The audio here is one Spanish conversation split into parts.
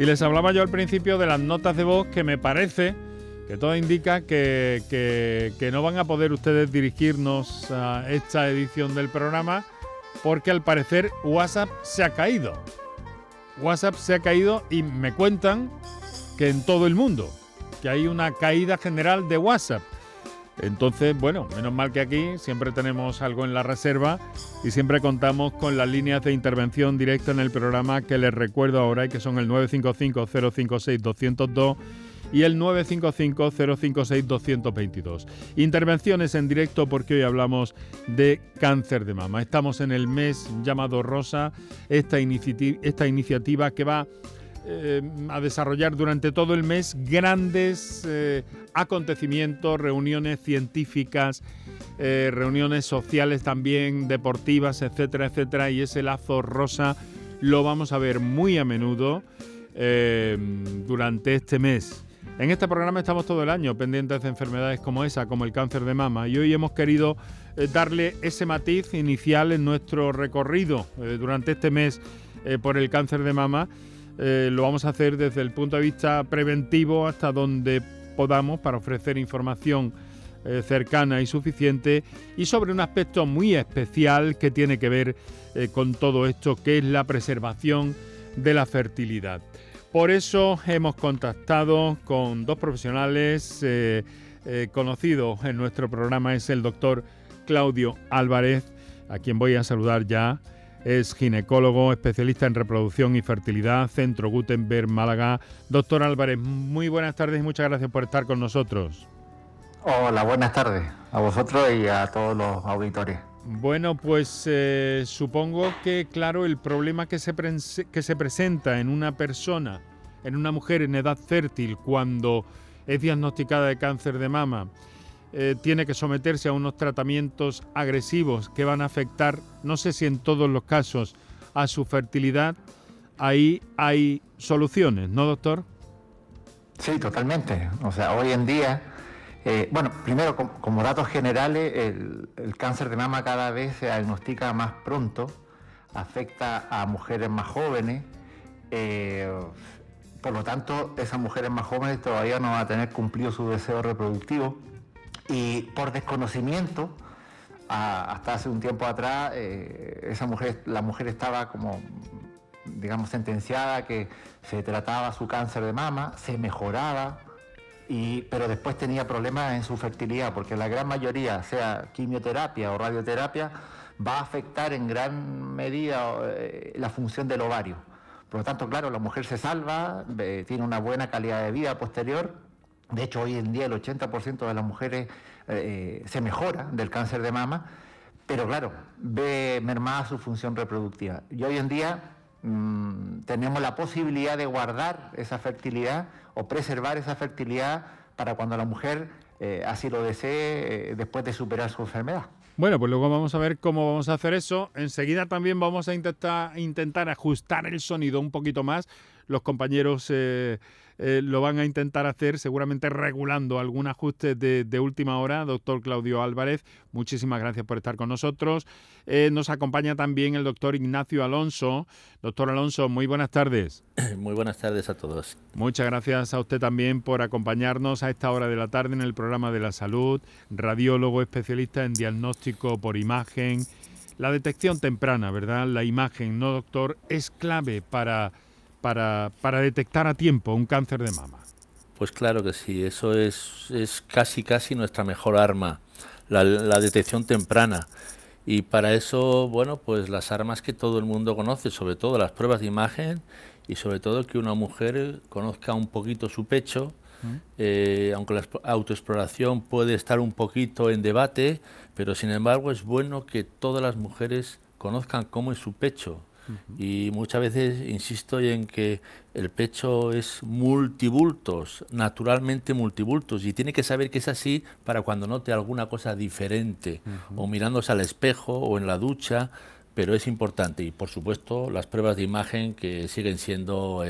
Y les hablaba yo al principio de las notas de voz que me parece que todo indica que, no van a poder ustedes dirigirnos a esta edición del programa porque al parecer WhatsApp se ha caído. WhatsApp se ha caído y me cuentan que en todo el mundo, que hay una caída general de WhatsApp. Entonces, bueno, menos mal que aquí siempre tenemos algo en la reserva y siempre contamos con las líneas de intervención directa en el programa que les recuerdo ahora y que son el 955-056-202 y el 955-056-222. Intervenciones en directo porque hoy hablamos de cáncer de mama. Estamos en el mes llamado Rosa, esta, esta iniciativa que va eh, a desarrollar durante todo el mes grandes eh, acontecimientos, reuniones científicas, eh, reuniones sociales también, deportivas, etcétera, etcétera. Y ese lazo rosa lo vamos a ver muy a menudo durante este mes. En este programa estamos todo el año pendientes de enfermedades como esa, como el cáncer de mama, y hoy hemos querido darle ese matiz inicial en nuestro recorrido durante este mes por el cáncer de mama eh, lo vamos a hacer desde el punto de vista preventivo hasta donde podamos para ofrecer información eh, cercana y suficiente y sobre un aspecto muy especial que tiene que ver eh, con todo esto, que es la preservación de la fertilidad. Por eso hemos contactado con dos profesionales conocidos en nuestro programa, es el doctor Claudio Álvarez, a quien voy a saludar ya. Es ginecólogo, especialista en reproducción y fertilidad, Centro Gutenberg, Málaga. Doctor Álvarez, muy buenas tardes y muchas gracias por estar con nosotros. Hola, buenas tardes a vosotros y a todos los auditores. Bueno, pues eh, supongo que, claro, el problema que se, que se presenta en una persona, en una mujer en edad fértil, cuando es diagnosticada de cáncer de mama, eh, tiene que someterse a unos tratamientos agresivos que van a afectar, no sé si en todos los casos, a su fertilidad, ahí hay soluciones, ¿no, doctor? Sí, totalmente. O sea, hoy en día, eh, bueno, primero, como, datos generales, el, cáncer de mama cada vez se diagnostica más pronto, afecta a mujeres más jóvenes. Eh, por lo tanto, esas mujeres más jóvenes todavía no van a tener cumplido su deseo reproductivo y por desconocimiento, hasta hace un tiempo atrás, eh, esa mujer, la mujer estaba como, digamos, sentenciada que se trataba su cáncer de mama, se mejoraba, pero después tenía problemas en su fertilidad, porque la gran mayoría, sea quimioterapia o radioterapia, va a afectar en gran medida eh, la función del ovario. Por lo tanto, claro, la mujer se salva, tiene una buena calidad de vida posterior, de hecho, hoy en día el 80% de las mujeres eh, se mejora del cáncer de mama, pero claro, ve mermada su función reproductiva. Y hoy en día mm, tenemos la posibilidad de guardar esa fertilidad o preservar esa fertilidad para cuando la mujer eh, así lo desee eh, después de superar su enfermedad. Bueno, pues luego vamos a ver cómo vamos a hacer eso. Enseguida también vamos a intentar, intentar ajustar el sonido un poquito más. Los compañeros eh, lo van a intentar hacer seguramente regulando algún ajuste de, última hora. Doctor Claudio Álvarez, muchísimas gracias por estar con nosotros. Eh, nos acompaña también el doctor Ignacio Alonso. Doctor Alonso, muy buenas tardes. Muy buenas tardes a todos. Muchas gracias a usted también por acompañarnos a esta hora de la tarde en el programa de la salud, radiólogo especialista en diagnóstico por imagen. La detección temprana, ¿verdad? La imagen, ¿no, doctor? Es clave para para, detectar a tiempo un cáncer de mama? Pues claro que sí, eso es, es casi casi nuestra mejor arma, la, detección temprana. Y para eso, bueno, pues las armas que todo el mundo conoce, sobre todo las pruebas de imagen y sobre todo que una mujer conozca un poquito su pecho, mm. eh, aunque la autoexploración puede estar un poquito en debate, pero sin embargo es bueno que todas las mujeres conozcan cómo es su pecho, y muchas veces insisto en que el pecho es multibultos, naturalmente multibultos, y tiene que saber que es así para cuando note alguna cosa diferente, o mirándose al espejo o en la ducha, pero es importante. Y por supuesto las pruebas de imagen que siguen siendo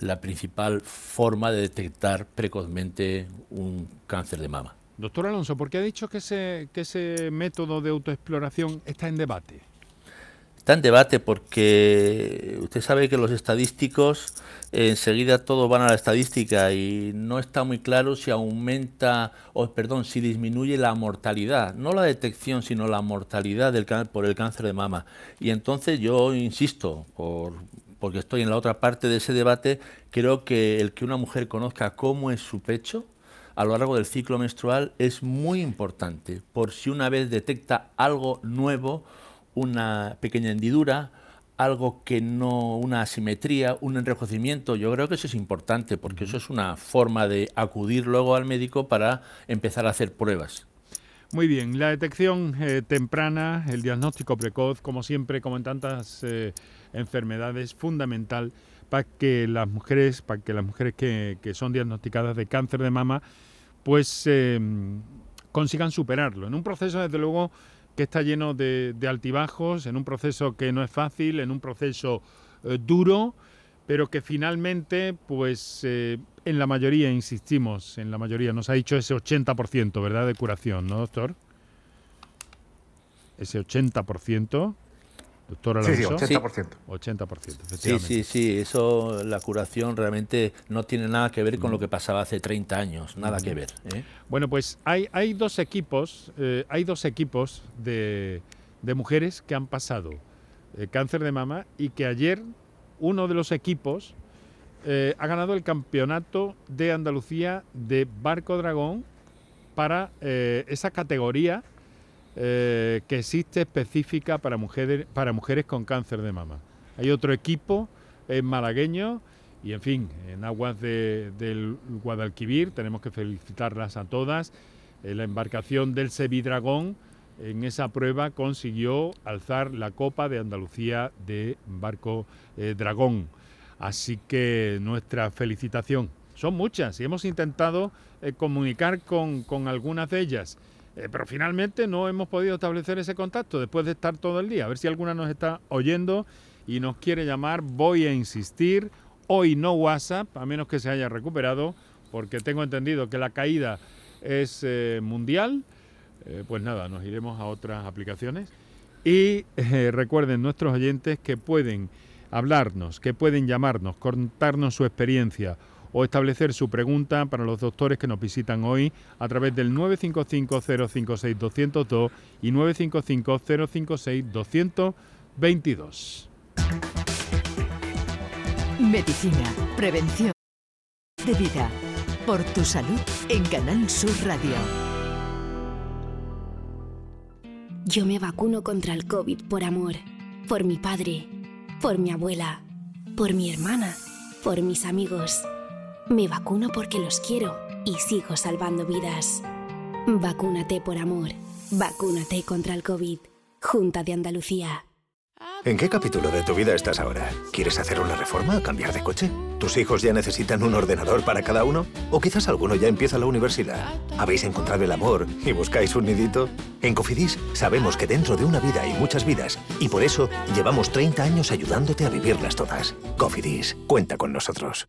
la principal forma de detectar precozmente un cáncer de mama. Doctor Alonso, ¿por qué ha dicho que ese, que ese método de autoexploración está en debate? Está en debate porque usted sabe que los estadísticos enseguida todos van a la estadística y no está muy claro si aumenta o perdón, si disminuye la mortalidad, no la detección, sino la mortalidad del por el cáncer de mama. Y entonces yo insisto, por, porque estoy en la otra parte de ese debate, creo que el que una mujer conozca cómo es su pecho a lo largo del ciclo menstrual es muy importante, por si una vez detecta algo nuevo, una pequeña hendidura, algo que no, una asimetría, un enrojecimiento, yo creo que eso es importante porque eso es una forma de acudir luego al médico para empezar a hacer pruebas. Muy bien, la detección eh, temprana, el diagnóstico precoz, como siempre, como en tantas eh, enfermedades, fundamental para que las mujeres, para que las mujeres que, son diagnosticadas de cáncer de mama, pues eh, consigan superarlo. En un proceso, desde luego, que está lleno de, altibajos, en un proceso que no es fácil, en un proceso eh, duro, pero que finalmente, pues eh, en la mayoría, insistimos, en la mayoría, nos ha dicho ese 80%, ¿verdad?, de curación, ¿no, doctor? Ese 80%. Doctor Alonso. Sí, sí, 80%. 80%, Sí, sí, sí, eso, la curación realmente no tiene nada que ver con lo que pasaba hace 30 años, nada que ver. ¿eh? Bueno, pues hay, hay dos equipos, eh, hay dos equipos de, mujeres que han pasado eh, cáncer de mama y que ayer uno de los equipos ha ganado el campeonato de Andalucía de Barco Dragón para esa categoría eh, que existe específica para mujeres, para mujeres con cáncer de mama. Hay otro equipo, es malagueño, y en fin, en aguas del Guadalquivir, tenemos que felicitarlas a todas. Eh, la embarcación del Sevidragón en esa prueba consiguió alzar la Copa de Andalucía de Barco eh, Dragón. Así que nuestra felicitación. Son muchas y hemos intentado comunicar con, con algunas de ellas. Eh, pero finalmente no hemos podido establecer ese contacto después de estar todo el día. A ver si alguna nos está oyendo y nos quiere llamar. Voy a insistir. Hoy no WhatsApp, a menos que se haya recuperado, porque tengo entendido que la caída es eh, mundial. Eh, pues nada, nos iremos a otras aplicaciones. Y recuerden nuestros oyentes que pueden hablarnos, que pueden llamarnos, contarnos su experiencia o establecer su pregunta para los doctores que nos visitan hoy a través del 955-056-202 y 955-056-222. Medicina, prevención de vida. Por tu salud en Canal Sur Radio. Yo me vacuno contra el COVID por amor, por mi padre, por mi abuela, por mi hermana, por mis amigos me vacuno porque los quiero y sigo salvando vidas. Vacúnate por amor. Vacúnate contra el COVID. Junta de Andalucía. ¿En qué capítulo de tu vida estás ahora? ¿Quieres hacer una reforma o cambiar de coche? ¿Tus hijos ya necesitan un ordenador para cada uno? ¿O quizás alguno ya empieza la universidad? ¿Habéis encontrado el amor y buscáis un nidito? En Cofidis sabemos que dentro de una vida hay muchas vidas y por eso llevamos 30 años ayudándote a vivirlas todas. Cofidis, cuenta con nosotros.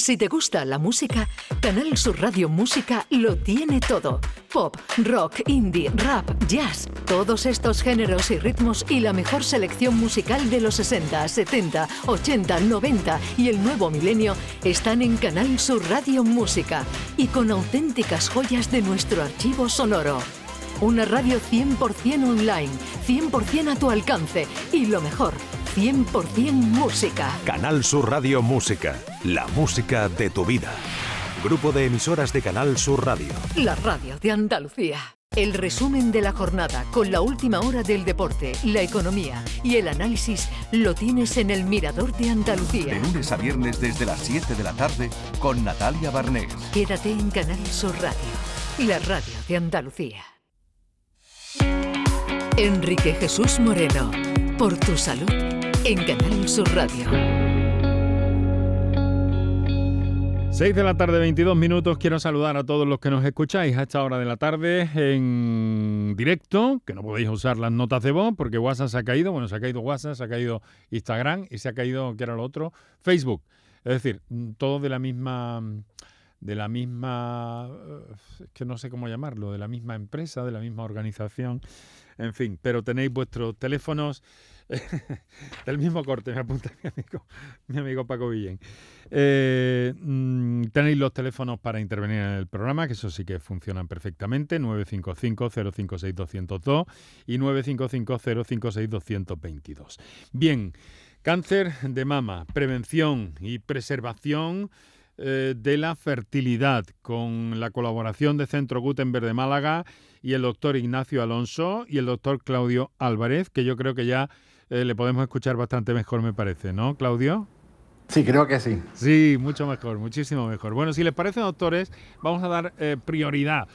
Si te gusta la música, Canal Sur Radio Música lo tiene todo. Pop, rock, indie, rap, jazz, todos estos géneros y ritmos y la mejor selección musical de los 60, 70, 80, 90 y el nuevo milenio están en Canal Sur Radio Música y con auténticas joyas de nuestro archivo sonoro. Una radio 100% online, 100% a tu alcance y lo mejor, 100% música. Canal Sur Radio Música, la música de tu vida. Grupo de emisoras de Canal Sur Radio. La radio de Andalucía. El resumen de la jornada con la última hora del deporte, la economía y el análisis lo tienes en el Mirador de Andalucía. De lunes a viernes desde las 7 de la tarde con Natalia Barnés. Quédate en Canal Sur Radio, la radio de Andalucía. Enrique Jesús Moreno, por tu salud, en Canal Sur Radio. 6 de la tarde, 22 minutos. Quiero saludar a todos los que nos escucháis a esta hora de la tarde en directo, que no podéis usar las notas de voz porque WhatsApp se ha caído. Bueno, se ha caído WhatsApp, se ha caído Instagram y se ha caído, ¿qué era lo otro? Facebook. Es decir, todo de la misma de la misma, eh, que no sé cómo llamarlo, de la misma empresa, de la misma organización, en fin, pero tenéis vuestros teléfonos del mismo corte, me apunta mi amigo, mi amigo Paco Villén. Eh, mm, tenéis los teléfonos para intervenir en el programa, que eso sí que funcionan perfectamente, 955-056-202 y 955-056-222. Bien, cáncer de mama, prevención y preservación eh, de la fertilidad, con la colaboración de Centro Gutenberg de Málaga y el doctor Ignacio Alonso y el doctor Claudio Álvarez, que yo creo que ya eh, le podemos escuchar bastante mejor, me parece, ¿no, Claudio? Sí, creo que sí. Sí, mucho mejor, muchísimo mejor. Bueno, si les parece, doctores, vamos a dar eh, prioridad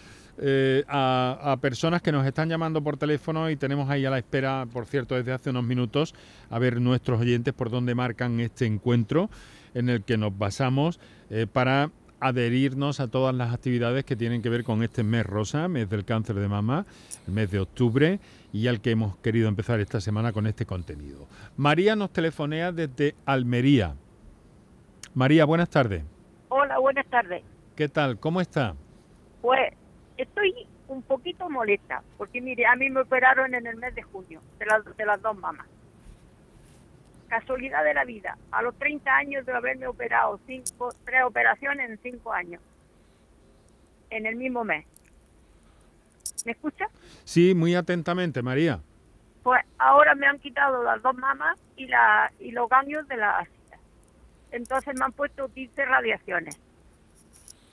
a, a, personas que nos están llamando por teléfono y tenemos ahí a la espera, por cierto, desde hace unos minutos, a ver nuestros oyentes por dónde marcan este encuentro en el que nos basamos eh, para adherirnos a todas las actividades que tienen que ver con este mes rosa, mes del cáncer de mama, el mes de octubre, y al que hemos querido empezar esta semana con este contenido. María nos telefonea desde Almería. María, buenas tardes. Hola, buenas tardes. ¿Qué tal? ¿Cómo está? Pues estoy un poquito molesta, porque mire, a mí me operaron en el mes de junio, de las, de las dos mamas casualidad de la vida, a los 30 años de haberme operado cinco, tres operaciones en cinco años, en el mismo mes. ¿Me escucha? Sí, muy atentamente, María. Pues ahora me han quitado las dos mamas y, la, y los ganglios de la ácida. Entonces me han puesto 15 radiaciones.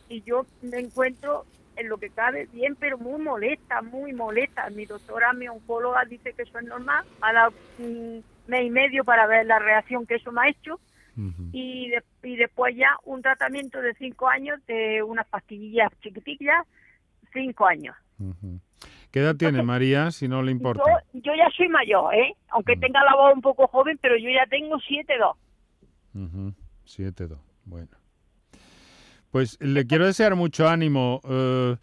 Y yo me encuentro en lo que cabe bien, pero muy molesta, muy molesta. Mi doctora, mi oncóloga, dice que eso es normal. A la mes y medio para ver la reacción que eso me ha hecho. y, y después ya un tratamiento de cinco años de unas pastillas chiquitillas, cinco años. ¿Qué edad tiene María, si no le importa? Yo, ya soy mayor, ¿eh? aunque tenga la voz un poco joven, pero yo ya tengo 7-2. 7-2, bueno. Pues le quiero desear mucho ánimo, eh,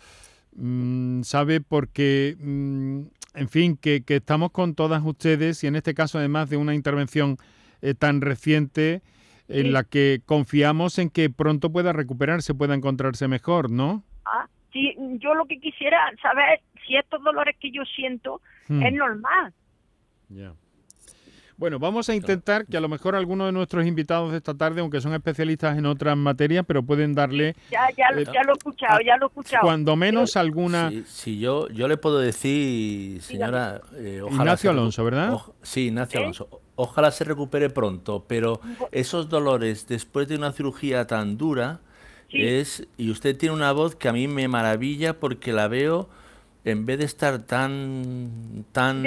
mm, ¿sabe? Porque mm, en fin, que, estamos con todas ustedes y en este caso además de una intervención eh, tan reciente en la que confiamos en que pronto pueda recuperarse, pueda encontrarse mejor, ¿no? Ah, sí, yo lo que quisiera saber si estos dolores que yo siento hmm. es normal. Ya. Bueno, vamos a intentar que a lo mejor algunos de nuestros invitados de esta tarde, aunque son especialistas en otras materias, pero pueden darle... Ya, ya, eh, ya lo he escuchado, ya lo he escuchado. Cuando menos alguna... Sí, yo, yo le puedo decir, señora... Eh, Ignacio Alonso, ¿verdad? sí, Ignacio ¿Eh? Alonso. Ojalá se recupere pronto, pero esos dolores después de una cirugía tan dura es... Y usted tiene una voz que a mí me maravilla porque la veo en vez de estar tan tan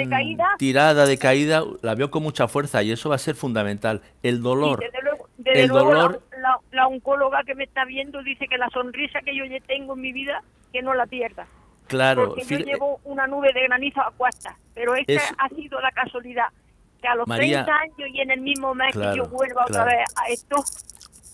tirada de caída, la veo con mucha fuerza y eso va a ser fundamental. El dolor. el dolor. La, oncóloga que me está viendo dice que la sonrisa que yo ya tengo en mi vida, que no la pierda. Claro. Porque yo llevo una nube de granizo a cuesta, pero esta ha sido la casualidad que a los 30 años y en el mismo mes que yo vuelva otra vez a esto,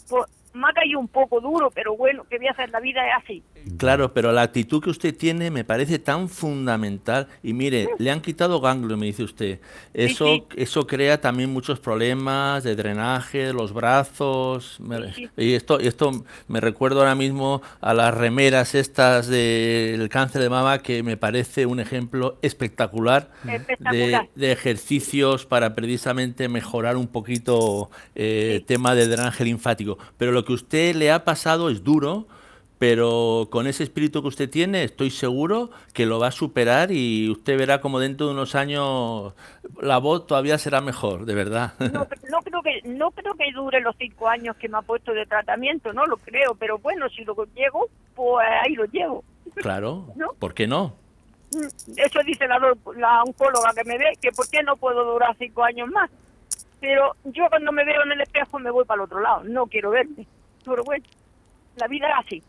pues, me ha caído un poco duro, pero bueno, ¿qué voy a hacer? La vida es así. Claro, pero la actitud que usted tiene me parece tan fundamental. Y mire, le han quitado ganglio, me dice usted. Eso, eso crea también muchos problemas de drenaje, de los brazos. y esto, esto me recuerdo ahora mismo a las remeras estas del cáncer de mama, que me parece un ejemplo espectacular, De, ejercicios para precisamente mejorar un poquito el eh, tema de drenaje linfático. Pero lo que usted le ha pasado es duro pero con ese espíritu que usted tiene estoy seguro que lo va a superar y usted verá como dentro de unos años la voz todavía será mejor, de verdad. No, no creo que no creo que dure los cinco años que me ha puesto de tratamiento, no lo creo, pero bueno, si lo llego, pues ahí lo llevo. Claro, ¿por qué no? Mm, eso dice la, la oncóloga que me ve, que por qué no puedo durar cinco años más. Pero yo cuando me veo en el espejo me voy para el otro lado, no quiero verme. Pero bueno, la vida es así.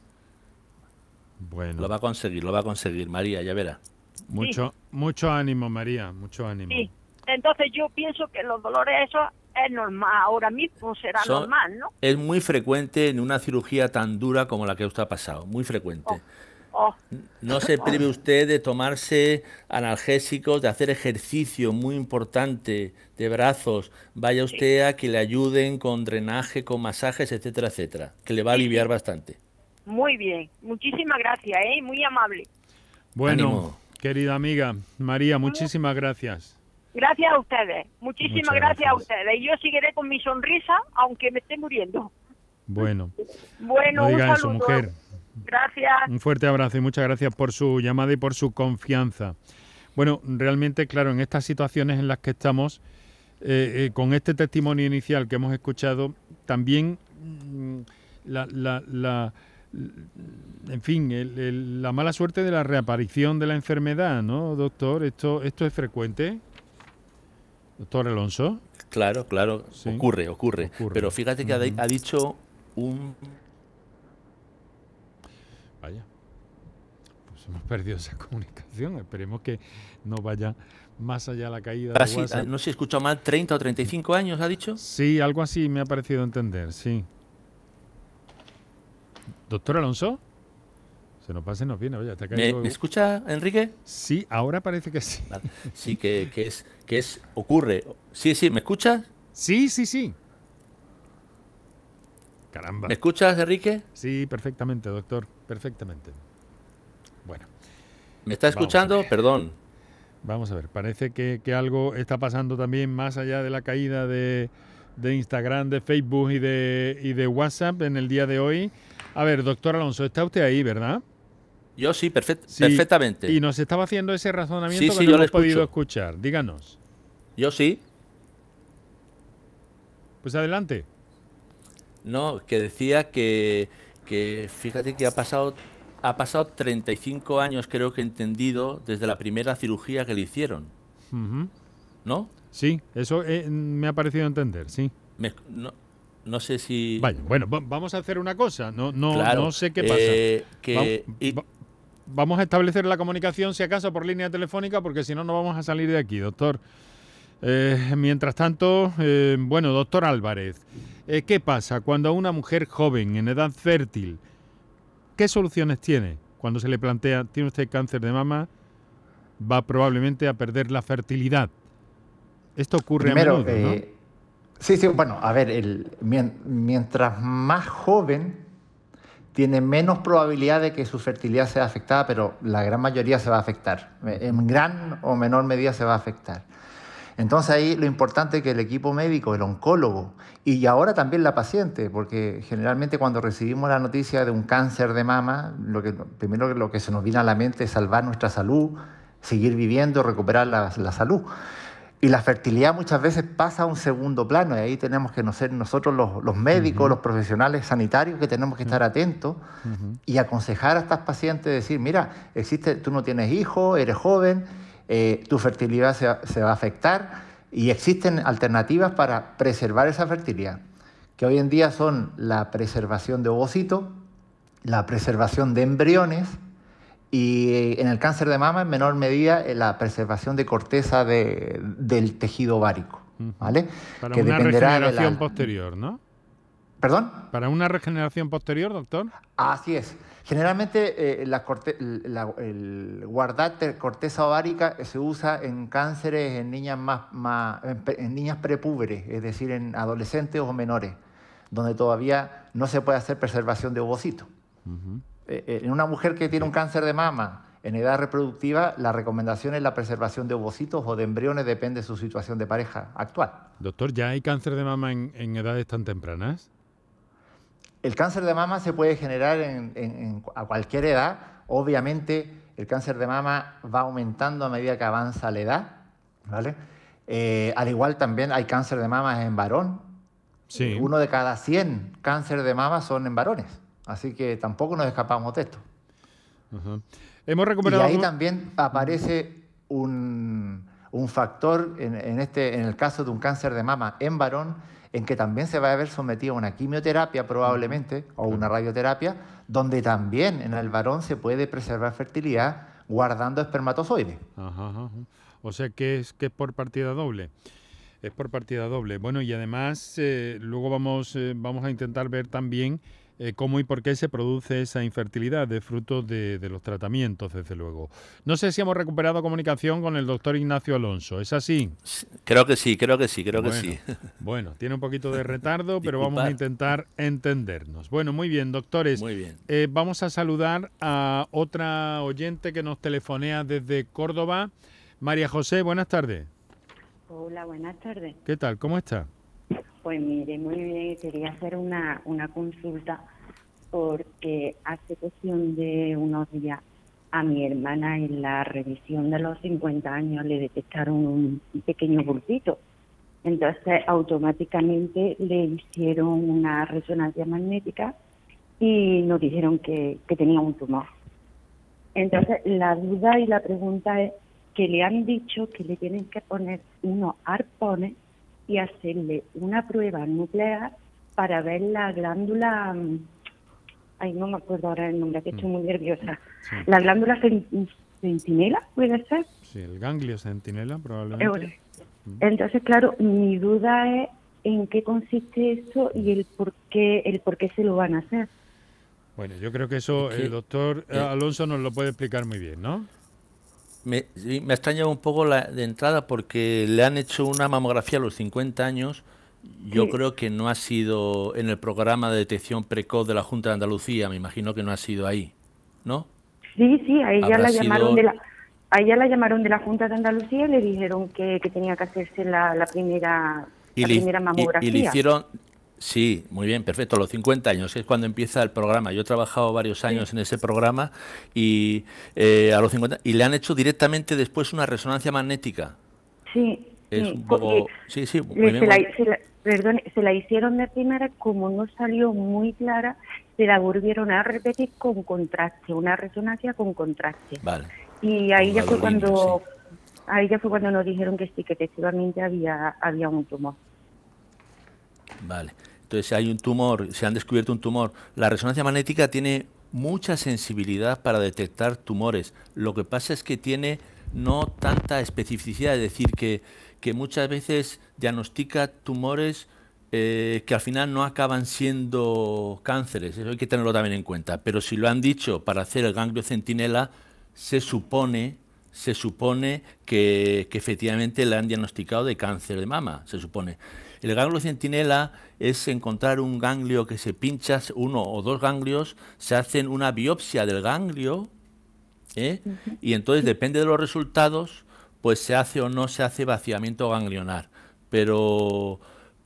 Bueno. Lo va a conseguir, lo va a conseguir, María, ya verá. Mucho, mucho ánimo, María, mucho ánimo. Sí. Entonces yo pienso que los dolores eso es normal, ahora mismo será normal, ¿no? Es muy frecuente en una cirugía tan dura como la que usted ha pasado, muy frecuente. Oh, oh. No se prive usted de tomarse analgésicos, de hacer ejercicio muy importante de brazos. Vaya usted a que le ayuden con drenaje, con masajes, etcétera, etcétera, que le va a aliviar bastante. Muy bien, muchísimas gracias, ¿eh? muy amable. Bueno, querida amiga María, muchísimas gracias. Gracias a ustedes, muchísimas gracias. a ustedes. Y yo seguiré con mi sonrisa, aunque me esté muriendo. Bueno, bueno un saludo. mujer. Gracias. Un fuerte abrazo y muchas gracias por su llamada y por su confianza. Bueno, realmente, claro, en estas situaciones en las que estamos, eh, eh, con este testimonio inicial que hemos escuchado, también mm, la, la en fin, la mala suerte de la reaparición de la enfermedad, ¿no, doctor? ¿Esto, esto es frecuente? Doctor Alonso. Claro, claro, ocurre, ocurre, Pero fíjate que ha, dicho un... Vaya, pues hemos perdido esa comunicación. Esperemos que no vaya más allá de la caída. de no sé si escuchado mal, 30 o 35 años, ha dicho. Sí, algo así me ha parecido entender, sí. Doctor Alonso, se nos pasa y nos viene. Oye, ¿Me, escucha, Enrique? Sí, ahora parece que sí. Sí, que, es, que es, ocurre. Sí, sí, ¿me escuchas? Sí, sí, sí. Caramba. ¿Me escuchas, Enrique? Sí, perfectamente, doctor, perfectamente. Bueno. ¿Me está escuchando? Perdón. Vamos a ver, parece que, algo está pasando también más allá de la caída de, de Instagram, de Facebook y de, y de WhatsApp en el día de hoy. A ver, doctor Alonso, está usted ahí, ¿verdad? Yo sí, perfectamente. Y nos estaba haciendo ese razonamiento que no hemos podido escuchar. Díganos. Yo sí. Pues adelante. No, que decía que, que fíjate que ha pasado ha pasado 35 años, creo que he entendido, desde la primera cirugía que le hicieron. ¿No? Sí, eso eh, me ha parecido entender, sí. no, no sé si. Vaya, bueno, vamos a hacer una cosa. No, no, no sé qué pasa. Eh, vamos a establecer la comunicación, si acaso, por línea telefónica, porque si no, no vamos a salir de aquí, doctor. Eh, mientras tanto, bueno, doctor Álvarez, ¿qué pasa cuando a una mujer joven, en edad fértil, qué soluciones tiene cuando se le plantea, tiene usted cáncer de mama, va probablemente a perder la fertilidad? Esto ocurre a menudo, ¿no? Sí, sí, bueno, a ver, el, mientras más joven, tiene menos probabilidad de que su fertilidad sea afectada, pero la gran mayoría se va a afectar. En gran o menor medida se va a afectar. Entonces ahí lo importante es que el equipo médico, el oncólogo y ahora también la paciente, porque generalmente cuando recibimos la noticia de un cáncer de mama, lo que, primero lo que se nos viene a la mente es salvar nuestra salud, seguir viviendo, recuperar la, la salud. Y la fertilidad muchas veces pasa a un segundo plano y ahí tenemos que ser nosotros los, médicos, los profesionales sanitarios que tenemos que estar atentos y aconsejar a estas pacientes, decir, mira, existe, tú no tienes hijos, eres joven, eh, tu fertilidad se, va a afectar y existen alternativas para preservar esa fertilidad, que hoy en día son la preservación de ovocitos, la preservación de embriones, y en el cáncer de mama, en menor medida, la preservación de corteza del tejido ovárico. ¿vale? Para una regeneración posterior, ¿no? ¿Perdón? Para una regeneración posterior, doctor. Así es. Generalmente eh, el guardar corteza ovárica se usa en cánceres en niñas, más, en, niñas prepúberes, es decir, en adolescentes o menores, donde todavía no se puede hacer preservación de ovocitos. Eh, eh, en una mujer que tiene un cáncer de mama en edad reproductiva, la recomendación es la preservación de ovocitos o de embriones, depende de su situación de pareja actual. Doctor, ¿ya hay cáncer de mama en edades tan tempranas? El cáncer de mama se puede generar a cualquier edad. Obviamente, el cáncer de mama va aumentando a medida que avanza la edad. ¿vale? Eh, al igual también hay cáncer de mama en varón. Sí. Uno de cada 100 cáncer de mama son en varones. Así que tampoco nos escapamos de esto. Hemos recuperado... Y ahí también aparece un, factor, en, este, en el caso de un cáncer de mama en varón, en que también se va a ver sometido a una quimioterapia probablemente o una radioterapia, donde también en el varón se puede preservar fertilidad guardando espermatozoides. O sea que es, que es por partida doble. Es por partida doble. Bueno, y además eh, luego vamos, eh, vamos a intentar ver también eh, cómo y por qué se produce esa infertilidad de fruto de, los tratamientos, desde luego. No sé si hemos recuperado comunicación con el doctor Ignacio Alonso, ¿es así? Creo que sí, creo que sí, creo que sí. Bueno, tiene un poquito de retardo, pero vamos a intentar entendernos. Bueno, muy bien, doctores. Muy bien. Eh, vamos a saludar a otra oyente que nos telefonea desde Córdoba. María José, buenas tardes. Hola, buenas tardes. ¿Qué tal? ¿Cómo está? Pues mire, muy bien, quería hacer una, una consulta porque hace cuestión de unos días a mi hermana en la revisión de los 50 años le detectaron un pequeño bultito. Entonces automáticamente le hicieron una resonancia magnética y nos dijeron que, que tenía un tumor. Entonces la duda y la pregunta es que le han dicho que le tienen que poner unos arpones y hacerle una prueba nuclear para ver la glándula, mm, ay, no me acuerdo ahora el nombre, que estoy mm. muy nerviosa. La glándula centinela, ¿puede ser? Sí, el ganglio centinela, probablemente. Mm. Entonces, claro, mi duda es en qué consiste eso y el por qué, el por qué se lo van a hacer. Bueno, yo creo que eso el doctor eh, Alonso nos lo puede explicar muy bien, ¿no? Me, me ha extrañado un poco la, de entrada porque le han hecho una mamografía a los 50 años. Yo creo que no ha sido en el programa de detección precoz de la Junta de Andalucía, me imagino que no ha sido ahí, ¿no? Sí, sí, a ella la llamaron de la a ella la llamaron de la Junta de Andalucía y le dijeron que, tenía que hacerse la, primera la primera mamografía. y, le hicieron Sí, muy bien, perfecto. Los 50 años es cuando empieza el programa. Yo he trabajado varios años en ese programa y eh, a los 50 y le han hecho directamente después una resonancia magnética. Sí. Es sí. un poco, sí, sí. Muy bien, se, la, perdón, se la hicieron de primera, como no salió muy clara, se la volvieron a repetir con contraste, una resonancia con contraste. Vale. Y ahí ya fue cuando, ahí ya fue cuando nos dijeron que sí, que efectivamente había había un tumor. Vale. Entonces, hay un tumor, se han descubierto un tumor, la resonancia magnética tiene mucha sensibilidad para detectar tumores. Lo que pasa es que tiene no tanta especificidad, es decir, que, que muchas veces diagnostica tumores eh, que al final no acaban siendo cánceres. Eso hay que tenerlo también en cuenta. Pero si lo han dicho para hacer el ganglio centinela, se supone, se supone que, que efectivamente le han diagnosticado de cáncer de mama, se supone. El ganglio centinela es encontrar un ganglio que se pincha, uno o dos ganglios, se hacen una biopsia del ganglio, ¿eh? y entonces depende de los resultados, pues se hace o no se hace vaciamiento ganglionar. Pero,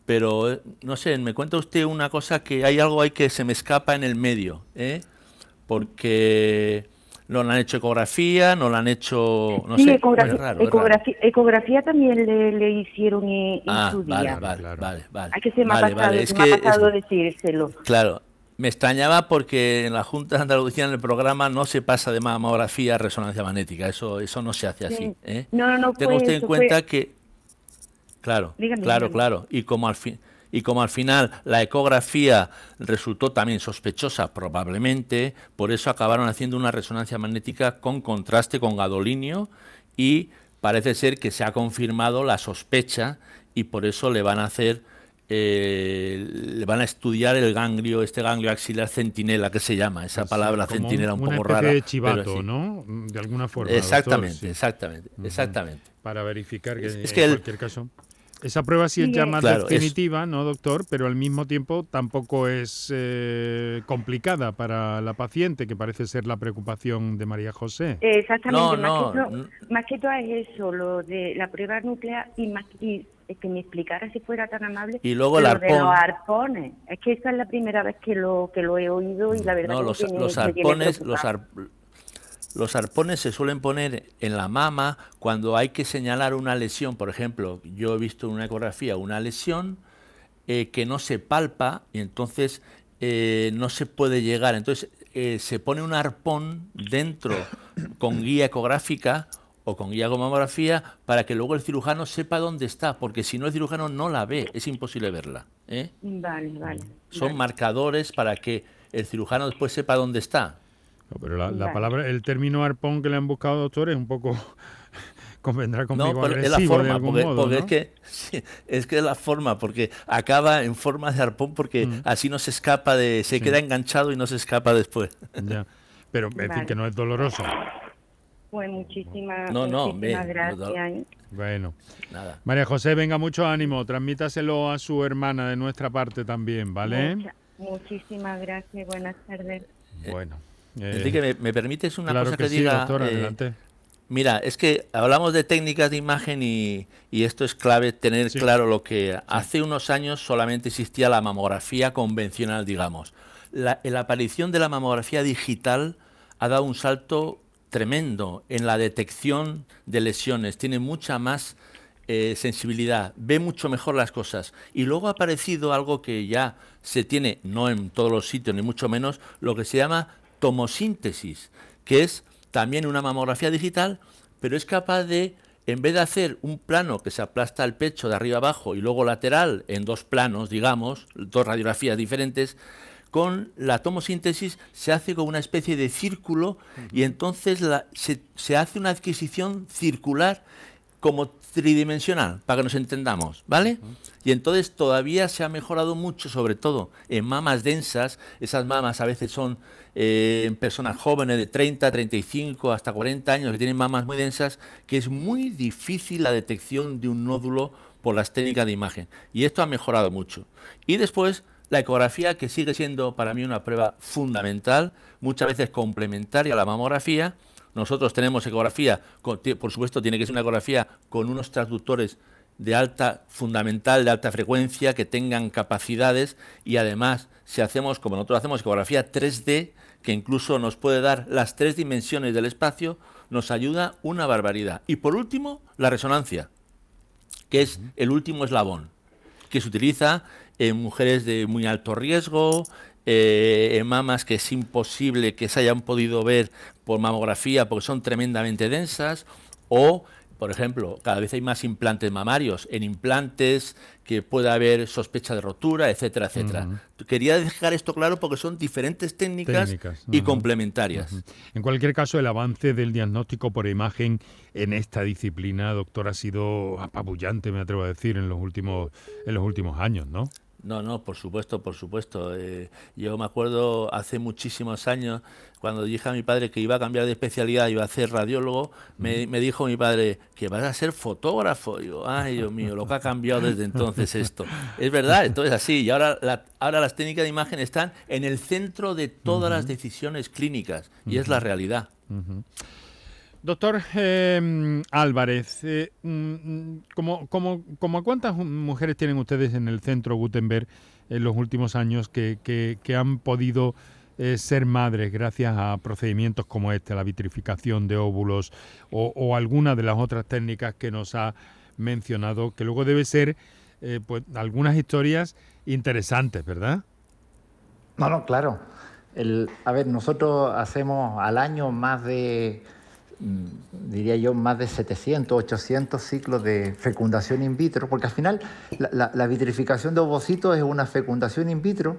pero no sé, me cuenta usted una cosa que hay algo ahí que se me escapa en el medio, ¿eh? porque no le han hecho ecografía, no le han hecho, no sé, ecografía, ecografía, también le, hicieron en, ah, su día. Vale, vale, vale, vale. Hay que se me ha pasado, es me ha pasado decírselo. Claro, me extrañaba porque en la Junta de Andalucía en el programa no se pasa de mamografía a resonancia magnética, eso eso no se hace así. ¿eh? No, no, no. Tengo usted en cuenta que, claro, claro, claro, y como al fin y como al final la ecografía resultó también sospechosa probablemente, por eso acabaron haciendo una resonancia magnética con contraste con gadolinio y parece ser que se ha confirmado la sospecha y por eso le van a hacer eh, le van a estudiar el ganglio, este ganglio axilar centinela que se llama, esa palabra centinela un, poco rara. de chivato, ¿no? De alguna forma. Exactamente, exactamente, exactamente. Para verificar que en cualquier caso. Esa prueba sí es ya más definitiva, ¿no, doctor? Pero al mismo tiempo tampoco es eh, complicada para la paciente, que parece ser la preocupación de María José. Exactamente, más, que todo, es eso, lo de la prueba nuclear y más que me explicara si fuera tan amable. Y luego el arpón. De los arpones. Es que esta es la primera vez que lo que lo he oído y la verdad no, que los, los arpones, los, los arpones se suelen poner en la mama cuando hay que señalar una lesión. Por ejemplo, yo he visto en una ecografía una lesión eh, que no se palpa y entonces eh, no se puede llegar. Entonces eh, se pone un arpón dentro con guía ecográfica o con guía con mamografía para que luego el cirujano sepa dónde está, porque si no el cirujano no la ve, es imposible verla. Vale, vale. Son marcadores para que el cirujano después sepa dónde está pero la, palabra, el término arpón que le han buscado, doctor, es un poco convendrá conmigo no, es la forma, porque, es que es que es la forma, porque acaba en forma de arpón, porque mm. así no se escapa de, se queda enganchado y no se escapa después. Ya. Pero es decir que no es doloroso. Pues muchísimas, no, no, gracias. Bueno, Nada. María José, venga, mucho ánimo, transmítaselo a su hermana de nuestra parte también, ¿vale? muchísimas gracias, buenas tardes. Bueno. Eh, ¿me, permites una cosa que, diga? Eh, mira, es que hablamos de técnicas de imagen y, esto es clave tener claro lo que hace unos años solamente existía la mamografía convencional, digamos. La, aparición de la mamografía digital ha dado un salto tremendo en la detección de lesiones, tiene mucha más eh, sensibilidad, ve mucho mejor las cosas. Y luego ha aparecido algo que ya se tiene, no en todos los sitios, ni mucho menos, lo que se llama tomosíntesis, que es también una mamografía digital, pero es capaz de, en vez de hacer un plano que se aplasta el pecho de arriba abajo y luego lateral en dos planos, digamos, dos radiografías diferentes, con la tomosíntesis se hace con una especie de círculo y entonces se, se hace una adquisición circular como tridimensional, para que nos entendamos, ¿vale? Y entonces todavía se ha mejorado mucho, sobre todo en mamas densas, esas mamas a veces son eh, personas jóvenes de 30, 35, hasta 40 años que tienen mamas muy densas, que es muy difícil la detección de un nódulo por las técnicas de imagen. Y esto ha mejorado mucho. Y después la ecografía, que sigue siendo para mí una prueba fundamental, muchas veces complementaria a la mamografía, nosotros tenemos ecografía, por supuesto tiene que ser una ecografía con unos transductores de alta fundamental, de alta frecuencia, que tengan capacidades y además si hacemos, como nosotros hacemos ecografía 3D, que incluso nos puede dar las tres dimensiones del espacio, nos ayuda una barbaridad. Y por último, la resonancia, que es el último eslabón, que se utiliza en mujeres de muy alto riesgo, eh, en mamas que es imposible que se hayan podido ver por mamografía porque son tremendamente densas, o, por ejemplo, cada vez hay más implantes mamarios, en implantes que pueda haber sospecha de rotura, etcétera, etcétera. Quería dejar esto claro porque son diferentes técnicas, y complementarias. En cualquier caso, el avance del diagnóstico por imagen en esta disciplina, doctor, ha sido apabullante, me atrevo a decir, en los últimos, en los últimos años, ¿no? No, no, por supuesto, por supuesto. Eh, yo me acuerdo hace muchísimos años, cuando dije a mi padre que iba a cambiar de especialidad, iba a ser radiólogo, me, dijo mi padre que vas a ser fotógrafo. Y yo, ay, Dios mío, lo que ha cambiado desde entonces esto. Es verdad, entonces así. Y ahora, ahora las técnicas de imagen están en el centro de todas las decisiones clínicas, y es la realidad. Doctor em, Álvarez, eh, mm, ¿cómo, cómo, cuántas mujeres tienen ustedes en el centro Gutenberg en los últimos años que, han podido eh, ser madres gracias a procedimientos como este, la vitrificación de óvulos o, o alguna de las otras técnicas que nos ha mencionado, que luego debe ser eh, pues algunas historias interesantes, ¿verdad? No, no, claro. El, a ver, nosotros hacemos al año más de Mm, diría yo, más de 700, 800 ciclos de fecundación in vitro, porque al final la, vitrificación de ovocitos es una fecundación in vitro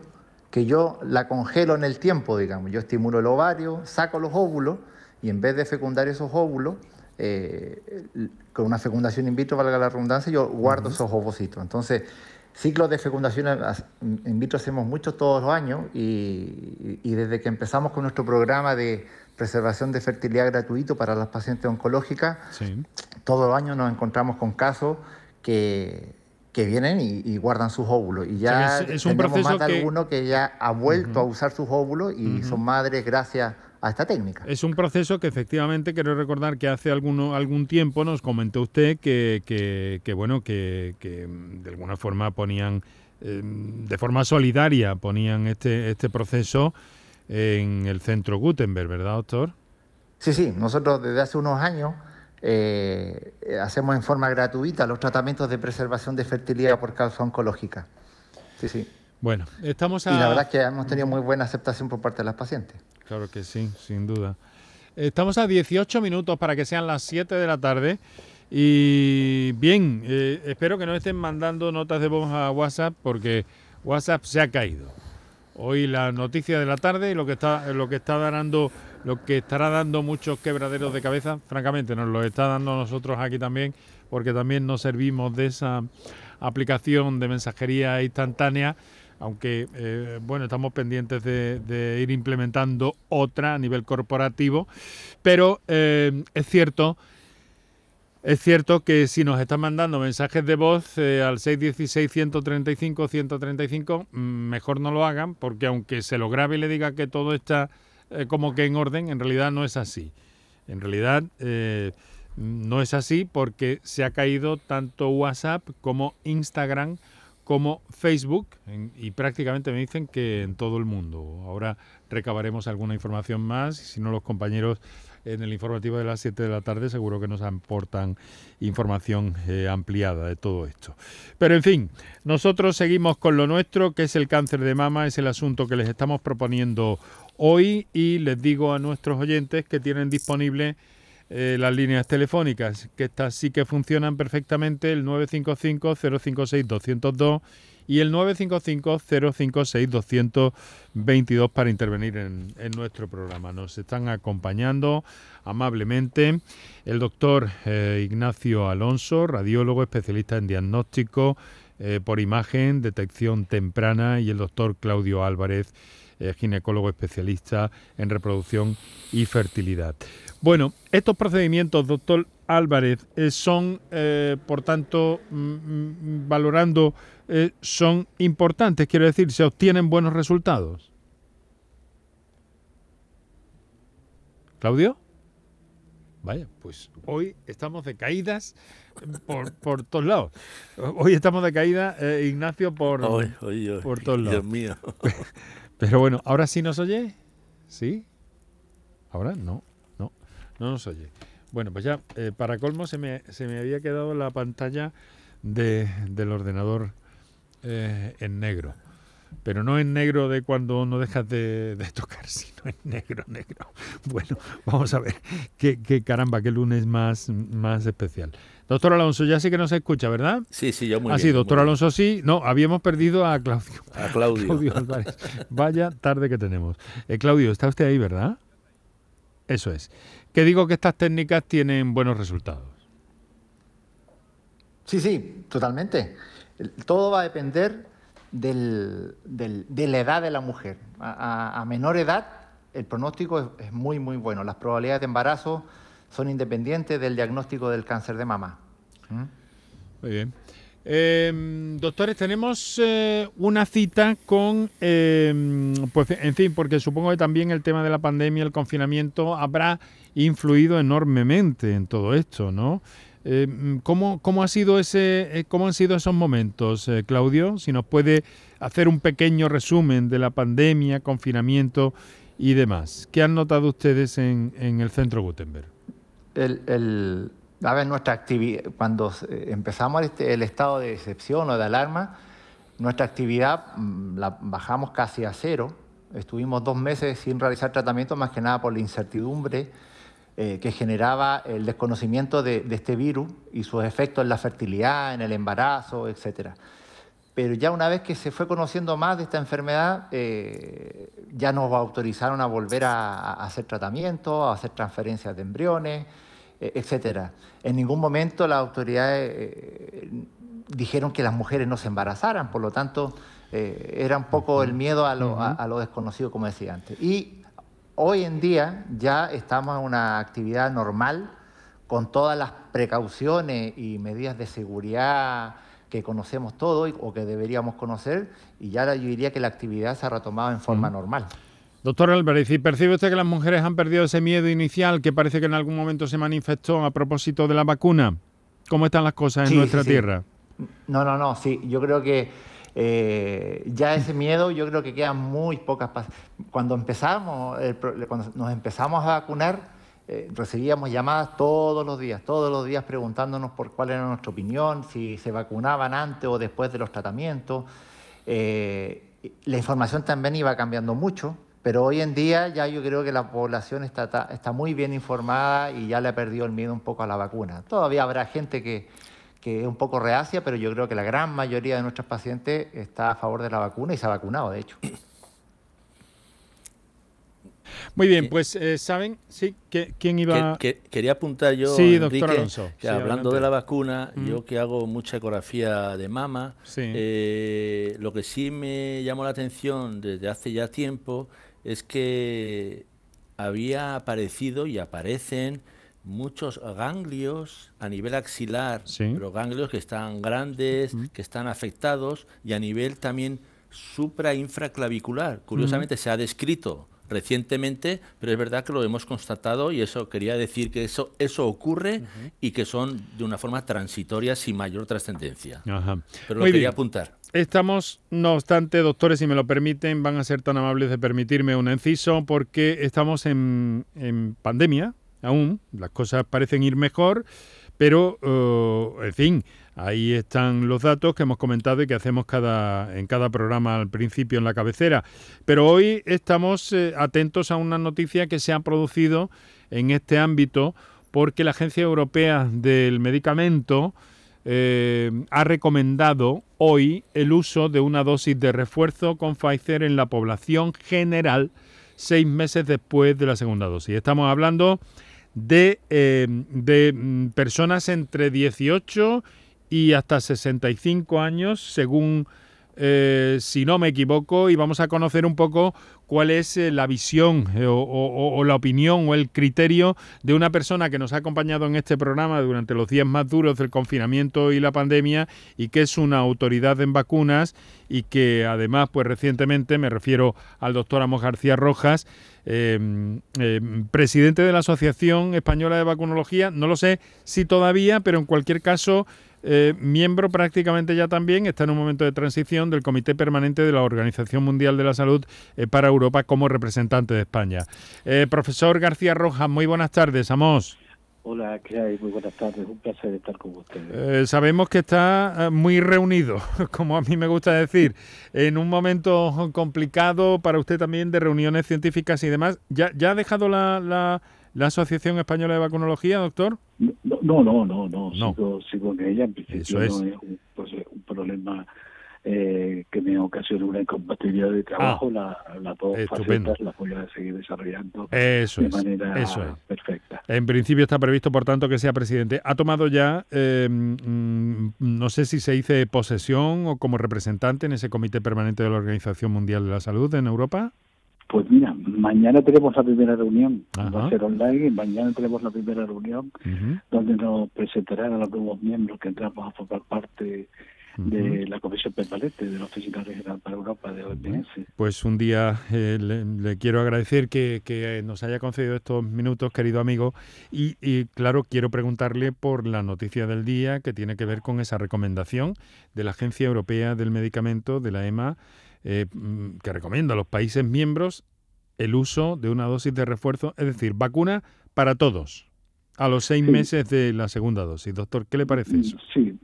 que yo la congelo en el tiempo, digamos. Yo estimulo el ovario, saco los óvulos y en vez de fecundar esos óvulos, eh, con una fecundación in vitro, valga la redundancia, yo guardo esos ovocitos. Entonces, ciclos de fecundación in vitro hacemos muchos todos los años y, desde que empezamos con nuestro programa de preservación de fertilidad gratuito para las pacientes oncológicas, todos los años nos encontramos con casos que, que vienen y, guardan sus óvulos. Y ya es, un tenemos más de que... alguno que ya ha vuelto a usar sus óvulos y son madres gracias a esta técnica. Es un proceso que efectivamente quiero recordar que hace alguno, algún tiempo nos comentó usted que, que, bueno, que, que, de alguna forma ponían, em, de forma solidaria ponían este, este proceso en el centro Gutenberg, ¿verdad, doctor? Sí, sí, nosotros desde hace unos años eh, hacemos en forma gratuita los tratamientos de preservación de fertilidad por causa oncológica. Sí, sí. Bueno, estamos a... Y la verdad es que hemos tenido muy buena aceptación por parte de las pacientes. Claro que sí, sin duda. Estamos a 18 minutos para que sean las 7 de la tarde. Y bien, eh, espero que no estén mandando notas de voz a WhatsApp porque WhatsApp se ha caído. Hoy la noticia de la tarde y lo que está lo que está dando lo que estará dando muchos quebraderos de cabeza, francamente nos lo está dando nosotros aquí también, porque también nos servimos de esa aplicación de mensajería instantánea aunque eh, bueno, estamos pendientes de, ir implementando otra a nivel corporativo, pero eh, es cierto, es cierto que si nos están mandando mensajes de voz eh, al 616-135-135, mm, mejor no lo hagan, porque aunque se lo grabe y le diga que todo está como que en orden, en realidad no es así. En realidad no es así porque se ha caído tanto WhatsApp como Instagram como Facebook y prácticamente me dicen que en todo el mundo. Ahora recabaremos alguna información más si no los compañeros en el informativo de las 7 de la tarde seguro que nos aportan información eh, ampliada de todo esto. Pero en fin, nosotros seguimos con lo nuestro, que es el cáncer de mama, es el asunto que les estamos proponiendo hoy y les digo a nuestros oyentes que tienen disponible eh, las líneas telefónicas, que estas sí que funcionan perfectamente, el 955-056-202 y el 955-056-222 para intervenir en, nuestro programa. Nos están acompañando amablemente el doctor eh, Ignacio Alonso, radiólogo especialista en diagnóstico eh, por imagen, detección temprana, y el doctor Claudio Álvarez, ginecólogo especialista en reproducción y fertilidad. Bueno, estos procedimientos, doctor Álvarez, eh, son, eh, por tanto, mm, mm, valorando, eh, son importantes, quiero decir, se obtienen buenos resultados. ¿Claudio? Vaya, pues hoy estamos de caídas por, por todos lados. Hoy estamos de caída, Ignacio, por, por todos lados. Dios mío. Pero bueno, ¿ahora sí nos oye? ¿Sí? Ahora no. No nos oye. Bueno, pues ya, eh, para colmo, se me, se me había quedado la pantalla de, del ordenador eh, en negro. Pero no en negro de cuando no dejas de, tocar, sino en negro, negro. Bueno, vamos a ver. Qué, qué caramba, qué lunes más, más especial. Doctor Alonso, ya sí que nos escucha, ¿verdad? Sí, sí, yo muy ah, bien. sí, doctor Alonso, sí. No, habíamos perdido a Claudio. A Claudio. Vaya tarde que tenemos. Eh, Claudio, está usted ahí, ¿verdad? Eso es que digo que estas técnicas tienen buenos resultados. Sí, sí, totalmente. Todo va a depender del, de la edad de la mujer. A, menor edad, el pronóstico es, muy, muy bueno. Las probabilidades de embarazo son independientes del diagnóstico del cáncer de mama. ¿Mm? Muy bien. Em, doctores, tenemos eh, una cita con, em, pues en fin, porque supongo que también el tema de la pandemia, el confinamiento, habrá influido enormemente en todo esto, ¿no? Em, ¿cómo, ¿cómo, ha sido ese, eh, ¿Cómo han sido esos momentos, eh, Claudio? Si nos puede hacer un pequeño resumen de la pandemia, confinamiento y demás. ¿Qué han notado ustedes en, en el centro Gutenberg? El a ver, nuestra actividad, cuando empezamos este, el estado de excepción o de alarma, nuestra actividad mm, la bajamos casi a cero. Estuvimos dos meses sin realizar tratamiento, más que nada por la incertidumbre eh, que generaba el desconocimiento de, este virus y sus efectos en la fertilidad, en el embarazo, etc. Pero ya una vez que se fue conociendo más de esta enfermedad, eh, ya nos autorizaron a volver a, a hacer tratamientos, a hacer transferencias de embriones. Eh, etcétera. En ningún momento las autoridades eh, dijeron que las mujeres no se embarazaran, por lo tanto eh, era un poco el miedo a lo, a lo desconocido, como decía antes. Y hoy en día ya estamos en una actividad normal con todas las precauciones y medidas de seguridad que conocemos todos o que deberíamos conocer y ya yo diría que la actividad se ha retomado en forma normal. Doctor Álvarez, ¿y percibe usted que las mujeres han perdido ese miedo inicial que parece que en algún momento se manifestó a propósito de la vacuna? ¿Cómo están las cosas en nuestra tierra? No, no, no, sí, yo creo que eh, ya ese miedo, yo creo que quedan muy pocas. Cuando empezamos, cuando nos empezamos a vacunar, eh, recibíamos llamadas todos los días, todos los días preguntándonos por cuál era nuestra opinión, si se vacunaban antes o después de los tratamientos. Eh, la información también iba cambiando mucho, pero hoy en día ya yo creo que la población está, está muy bien informada y ya le ha perdido el miedo un poco a la vacuna. Todavía habrá gente que, que es un poco reacia, pero yo creo que la gran mayoría de nuestros pacientes está a favor de la vacuna y se ha vacunado, de hecho. Muy bien, pues eh, saben, sí, que, quién iba. Que, quería apuntar yo, sí, doctor Alonso. que hablando de la vacuna, yo que hago mucha ecografía de mama, eh, lo que sí me llamó la atención desde hace ya tiempo es que había aparecido y aparecen muchos ganglios a nivel axilar, pero ganglios que están grandes, que están afectados y a nivel también supra-infraclavicular. Curiosamente se ha descrito recientemente, pero es verdad que lo hemos constatado y eso quería decir que eso, eso ocurre y que son de una forma transitoria sin mayor trascendencia. Pero lo quería apuntar. Estamos, no obstante, doctores, si me lo permiten, van a ser tan amables de permitirme un inciso porque estamos en, pandemia aún, las cosas parecen ir mejor, pero, uh, en fin, Ahí están los datos que hemos comentado y que hacemos cada, en cada programa al principio en la cabecera. Pero hoy estamos eh, atentos a una noticia que se ha producido en este ámbito porque la Agencia Europea del Medicamento eh, ha recomendado hoy el uso de una dosis de refuerzo con Pfizer en la población general seis meses después de la segunda dosis. Estamos hablando de, eh, mm, personas entre 18 y hasta 65 años, según eh, si no me equivoco, y vamos a conocer un poco cuál es eh, la visión eh, o, la opinión o el criterio de una persona que nos ha acompañado en este programa durante los días más duros del confinamiento y la pandemia y que es una autoridad en vacunas y que además, pues recientemente, me refiero al doctor Amos García Rojas, presidente de la Asociación Española de Vacunología, no lo sé si todavía, pero en cualquier caso eh, miembro prácticamente ya también, está en un momento de transición del Comité Permanente de la Organización Mundial de la Salud para Europa como representante de España. Eh, profesor García Rojas, muy buenas tardes, Amos. Hola, ¿qué hay? Muy buenas tardes, un placer estar con ustedes. sabemos que está muy reunido, como a mí me gusta decir, en un momento complicado para usted también de reuniones científicas y demás. ¿Ya, ya ha dejado la la Asociación Española de Vacunología, doctor? No, no, no, no, Sigo, sigo, en ella. En principio no es un, pues, un problema eh, que me ocasiona una incompatibilidad de trabajo. Ah, la, las dos facetas las voy a seguir desarrollando de manera perfecta. En principio está previsto, por tanto, que sea presidente. ¿Ha tomado ya, eh, mm, no sé si se dice posesión o como representante en ese comité permanente de la Organización Mundial de la Salud en Europa? Pues mira, mañana tenemos la primera reunión, va a ser online, y mañana tenemos la primera reunión donde nos presentarán a los nuevos miembros que entramos a formar parte de la Comisión Permanente de la Oficina Regional para Europa de OMS. Pues un día eh, le, quiero agradecer que, nos haya concedido estos minutos, querido amigo, y, y, claro, quiero preguntarle por la noticia del día que tiene que ver con esa recomendación de la Agencia Europea del Medicamento, de la EMA, eh, mm, que recomienda a los países miembros el uso de una dosis de refuerzo, es decir, vacuna para todos, a los seis meses de la segunda dosis. Doctor, ¿qué le parece eso? Sí,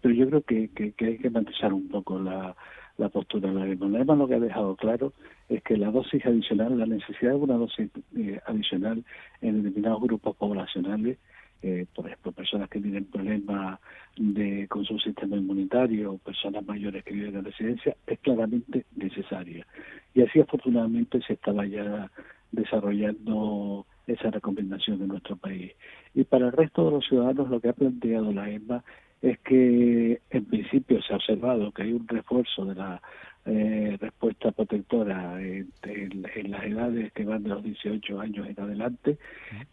pero yo creo que, que, hay que matizar un poco la, la postura de la EMA. La EMA lo que ha dejado claro es que la dosis adicional, la necesidad de una dosis eh, adicional en determinados grupos poblacionales eh, por ejemplo, personas que tienen problemas de, con su sistema inmunitario o personas mayores que viven en residencia, es claramente necesaria. Y así afortunadamente se estaba ya desarrollando esa recomendación en nuestro país. Y para el resto de los ciudadanos lo que ha planteado la EMA es que en principio se ha observado que hay un refuerzo de la eh, respuesta protectora en, las edades que van de los 18 años en adelante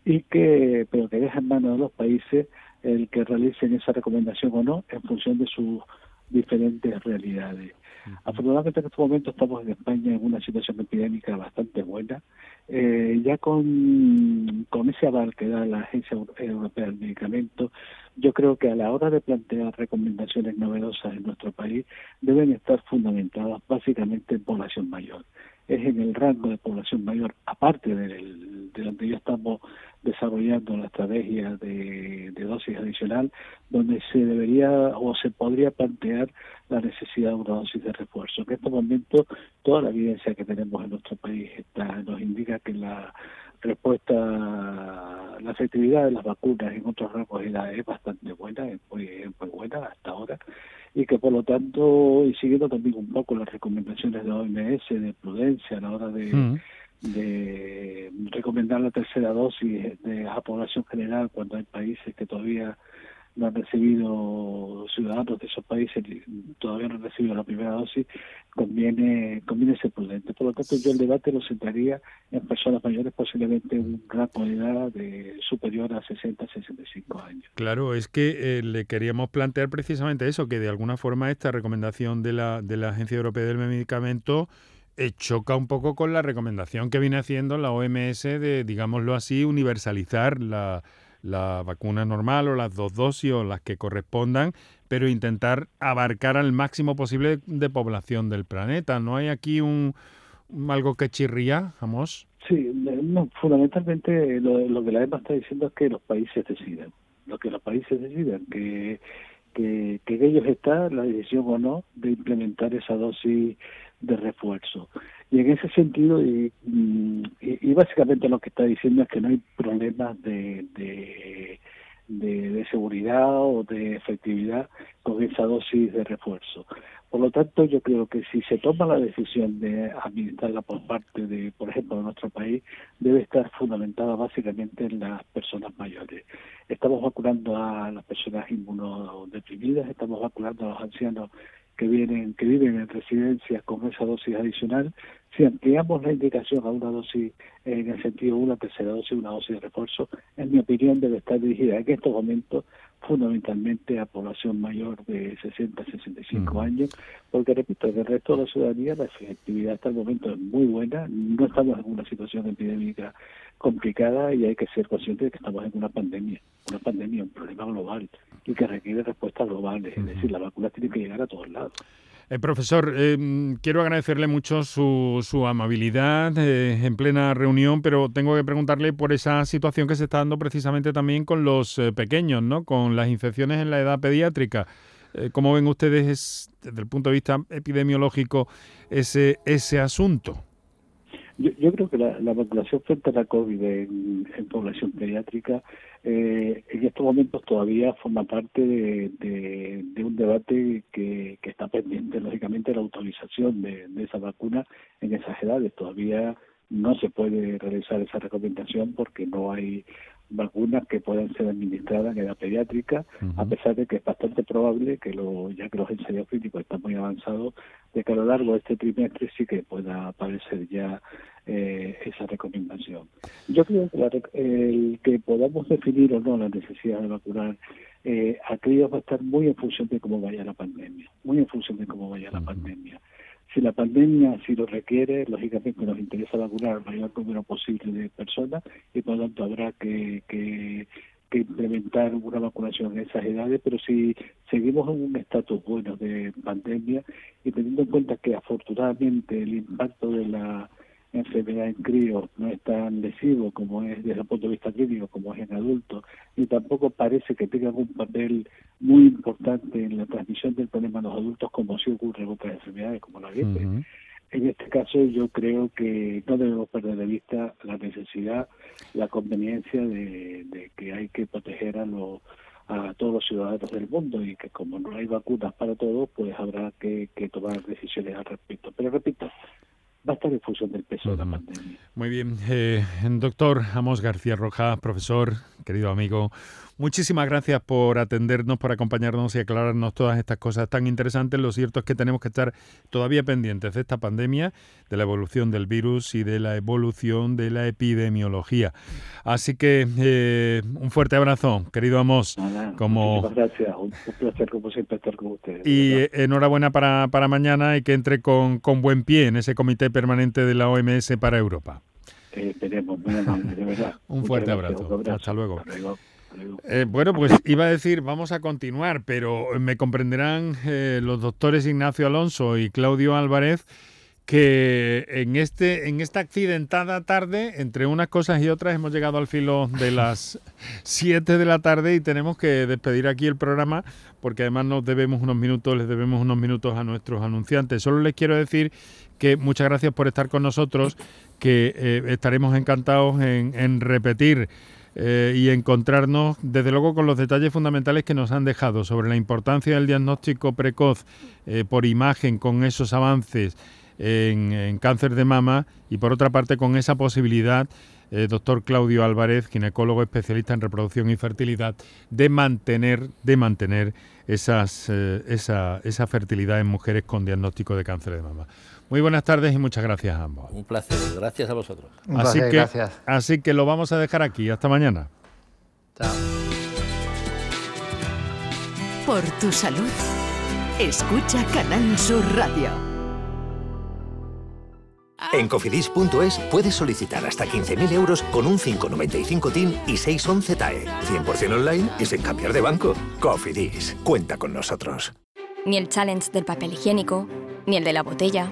y que pero que deja en manos de los países el que realicen esa recomendación o no en función de sus diferentes realidades. Afortunadamente en este momento estamos en España en una situación epidémica bastante buena. Eh, ya con, con ese aval que da la Agencia Europea del Medicamento, yo creo que a la hora de plantear recomendaciones novedosas en nuestro país deben estar fundamentadas básicamente en población mayor es en el rango de población mayor, aparte de donde ya estamos desarrollando la estrategia de, dosis adicional, donde se debería o se podría plantear la necesidad de una dosis de refuerzo. En este momento, toda la evidencia que tenemos en nuestro país está, nos indica que la respuesta, la efectividad de las vacunas en otros rangos de edad es bastante buena, es muy, es muy buena hasta ahora y que por lo tanto, y siguiendo también un poco las recomendaciones de OMS de prudencia a la hora de, mm. de recomendar la tercera dosis de la población general cuando hay países que todavía no han recibido ciudadanos de esos países todavía no han recibido la primera dosis conviene conviene ser prudente. Por lo tanto yo el debate lo centraría en personas mayores posiblemente un rango de edad de superior a 60 65 años. Claro es que eh, le queríamos plantear precisamente eso que de alguna forma esta recomendación de la de la agencia europea del medicamento eh, choca un poco con la recomendación que viene haciendo la OMS de digámoslo así universalizar la la vacuna normal o las dos dosis o las que correspondan, pero intentar abarcar al máximo posible de población del planeta. ¿No hay aquí un, algo que chirría, Amos? Sí, no, fundamentalmente lo, que la EMA está diciendo es que los países deciden, lo que los países deciden, que, que, que ellos está la decisión o no de implementar esa dosis de refuerzo. Y en ese sentido, y, y, básicamente lo que está diciendo es que no hay problemas de, de, de, seguridad o de efectividad con esa dosis de refuerzo. Por lo tanto, yo creo que si se toma la decisión de administrarla por parte de, por ejemplo, de nuestro país, debe estar fundamentada básicamente en las personas mayores. Estamos vacunando a las personas inmunodeprimidas, estamos vacunando a los ancianos que vienen que viven en residencias con esa dosis adicional, si ampliamos la indicación a una dosis en el sentido de una tercera dosis, una dosis de refuerzo, en mi opinión debe estar dirigida en estos momentos fundamentalmente a población mayor de 60 a 65 años, porque repito, en el resto de la ciudadanía la efectividad hasta el momento es muy buena, no estamos en una situación epidémica complicada y hay que ser conscientes de que estamos en una pandemia, una pandemia, un problema global y que requiere respuestas globales, es decir, la vacuna tiene que llegar a todos lados. Eh, profesor, eh, quiero agradecerle mucho su, su amabilidad eh, en plena reunión, pero tengo que preguntarle por esa situación que se está dando precisamente también con los pequeños, ¿no? con las infecciones en la edad pediátrica. ¿Cómo ven ustedes desde el punto de vista epidemiológico ese, ese asunto? Yo, yo creo que la, vacunación frente a la COVID en, población pediátrica eh, en estos momentos todavía forma parte de, de, un debate que, que, está pendiente, lógicamente, la autorización de, de esa vacuna en esas edades. Todavía no se puede realizar esa recomendación porque no hay vacunas que puedan ser administradas en edad pediátrica, a pesar de que es bastante probable que lo, ya que los ensayos clínicos están muy avanzados, de que a lo largo de este trimestre sí que pueda aparecer ya eh, esa recomendación. Yo creo que el que podamos definir o no la necesidad de vacunar eh, aquello va a estar muy en función de cómo vaya la pandemia, muy en función de cómo vaya la pandemia. Si la pandemia así lo requiere, lógicamente nos interesa vacunar al mayor número posible de personas y por lo tanto habrá que, que, implementar una vacunación en esas edades, pero si seguimos en un estatus bueno de pandemia y teniendo en cuenta que afortunadamente el impacto de la enfermedad en críos no es tan lesivo como es desde el punto de vista clínico como es en adultos y tampoco parece que tenga un papel muy importante en la transmisión del problema a los adultos como si ocurre en otras enfermedades como la gripe. En este caso yo creo que no debemos perder de vista la necesidad, la conveniencia de, que hay que proteger a los a todos los ciudadanos del mundo y que como no hay vacunas para todos, pues habrá que, que tomar decisiones al respecto. Pero repito, va a estar en función del peso de la pandemia. Muy bien, eh, doctor Amos García Roja, profesor, querido amigo, Muchísimas gracias por atendernos, por acompañarnos y aclararnos todas estas cosas tan interesantes. Lo cierto es que tenemos que estar todavía pendientes de esta pandemia, de la evolución del virus y de la evolución de la epidemiología. Así que eh, un fuerte abrazo, querido Amos. como... Muchas gracias, un, placer como siempre estar con ustedes. Y enhorabuena para, para mañana y que entre con, con buen pie en ese comité permanente de la OMS para Europa. Eh, muy amable, de verdad. un fuerte abrazo. Hasta luego. Eh, bueno, pues iba a decir, vamos a continuar, pero me comprenderán eh, los doctores Ignacio Alonso y Claudio Álvarez que en este en esta accidentada tarde, entre unas cosas y otras, hemos llegado al filo de las 7 de la tarde y tenemos que despedir aquí el programa porque además nos debemos unos minutos, les debemos unos minutos a nuestros anunciantes. Solo les quiero decir que muchas gracias por estar con nosotros, que eh, estaremos encantados en repetir eh, y encontrarnos, desde luego, con los detalles fundamentales que nos han dejado sobre la importancia del diagnóstico precoz eh, por imagen con esos avances en, cáncer de mama y, por otra parte, con esa posibilidad, eh, doctor Claudio Álvarez, ginecólogo especialista en reproducción y fertilidad, de mantener, de mantener esa, esa fertilidad en mujeres con diagnóstico de cáncer de mama. Muy buenas tardes y muchas gracias a ambos. Un placer, gracias a vosotros. así, que, así que lo vamos a dejar aquí. Hasta mañana. Chao. Por tu salud, escucha Canal Sur Radio. En cofidis.es puedes solicitar hasta 15.000 euros con un 595 TIN y 611 TAE. 100% online y sin cambiar de banco. Cofidis, cuenta con nosotros. Ni el challenge del papel higiénico, ni el de la botella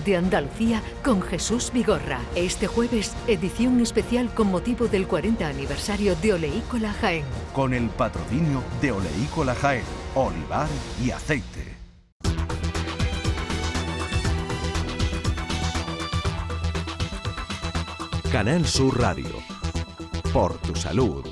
de Andalucía con Jesús Vigorra. Este jueves, edición especial con motivo del 40 aniversario de Oleícola Jaén. Con el patrocinio de Oleícola Jaén, olivar y aceite. Canal Sur Radio. Por tu salud.